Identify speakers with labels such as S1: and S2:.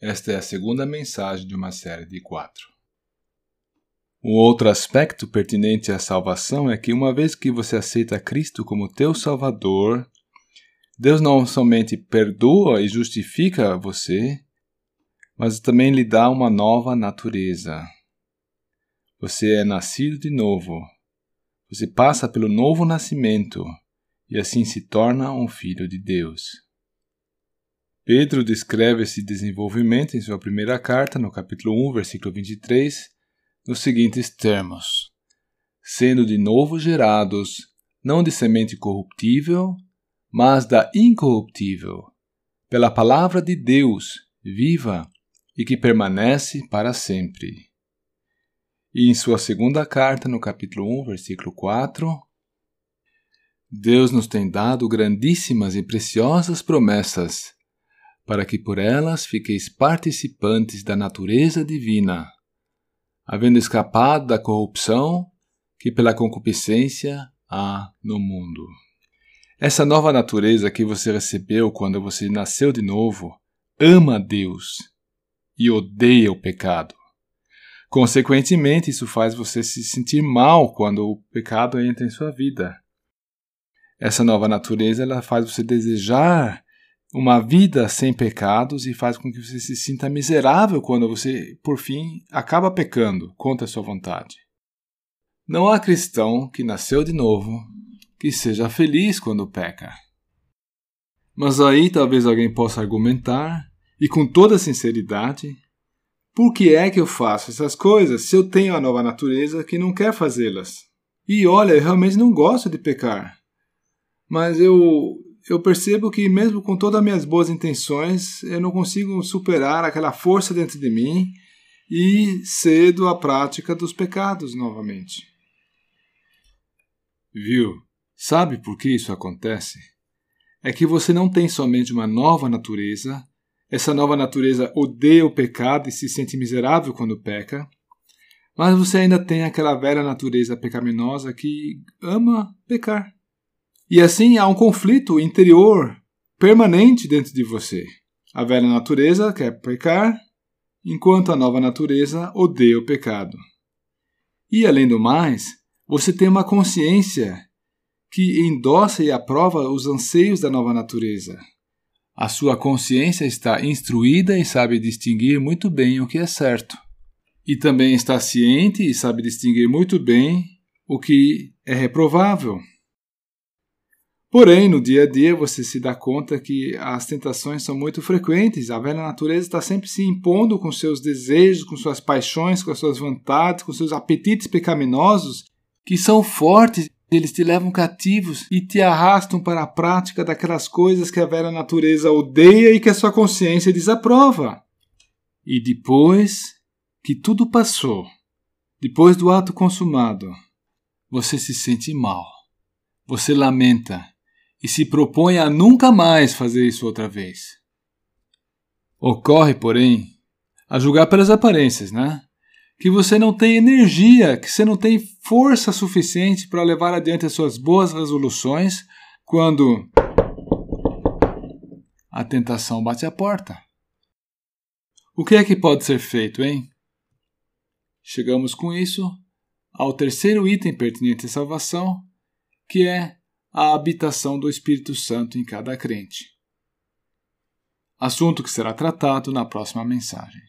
S1: Esta é a segunda mensagem de uma série de quatro. Um outro aspecto pertinente à salvação é que, uma vez que você aceita Cristo como teu Salvador, Deus não somente perdoa e justifica você, mas também lhe dá uma nova natureza. Você é nascido de novo. Você passa pelo novo nascimento e assim se torna um filho de Deus. Pedro descreve esse desenvolvimento em sua primeira carta, no capítulo 1, versículo 23, nos seguintes termos: Sendo de novo gerados, não de semente corruptível, mas da incorruptível, pela palavra de Deus, viva e que permanece para sempre. E em sua segunda carta, no capítulo 1, versículo 4, Deus nos tem dado grandíssimas e preciosas promessas, para que por elas fiqueis participantes da natureza divina, havendo escapado da corrupção que pela concupiscência há no mundo. Essa nova natureza que você recebeu quando você nasceu de novo ama Deus e odeia o pecado. Consequentemente, isso faz você se sentir mal quando o pecado entra em sua vida. Essa nova natureza ela faz você desejar uma vida sem pecados e faz com que você se sinta miserável quando você, por fim, acaba pecando contra a sua vontade. Não há cristão que nasceu de novo que seja feliz quando peca. Mas aí talvez alguém possa argumentar, e com toda sinceridade, por que é que eu faço essas coisas se eu tenho a nova natureza que não quer fazê-las? E olha, eu realmente não gosto de pecar. Mas eu eu percebo que mesmo com todas as minhas boas intenções, eu não consigo superar aquela força dentro de mim e cedo à prática dos pecados novamente. Viu? Sabe por que isso acontece? É que você não tem somente uma nova natureza, essa nova natureza odeia o pecado e se sente miserável quando peca, mas você ainda tem aquela velha natureza pecaminosa que ama pecar. E assim há um conflito interior permanente dentro de você. A velha natureza quer pecar, enquanto a nova natureza odeia o pecado. E além do mais, você tem uma consciência que endossa e aprova os anseios da nova natureza. A sua consciência está instruída e sabe distinguir muito bem o que é certo. E também está ciente e sabe distinguir muito bem o que é reprovável. Porém, no dia a dia você se dá conta que as tentações são muito frequentes. A velha natureza está sempre se impondo com seus desejos, com suas paixões, com as suas vontades, com seus apetites pecaminosos, que são fortes. Eles te levam cativos e te arrastam para a prática daquelas coisas que a velha natureza odeia e que a sua consciência desaprova. E depois que tudo passou, depois do ato consumado, você se sente mal. Você lamenta e se propõe a nunca mais fazer isso outra vez. Ocorre, porém, a julgar pelas aparências, né? Que você não tem energia, que você não tem força suficiente para levar adiante as suas boas resoluções quando a tentação bate à porta. O que é que pode ser feito, hein? Chegamos com isso ao terceiro item pertinente à salvação, que é a habitação do Espírito Santo em cada crente. Assunto que será tratado na próxima mensagem.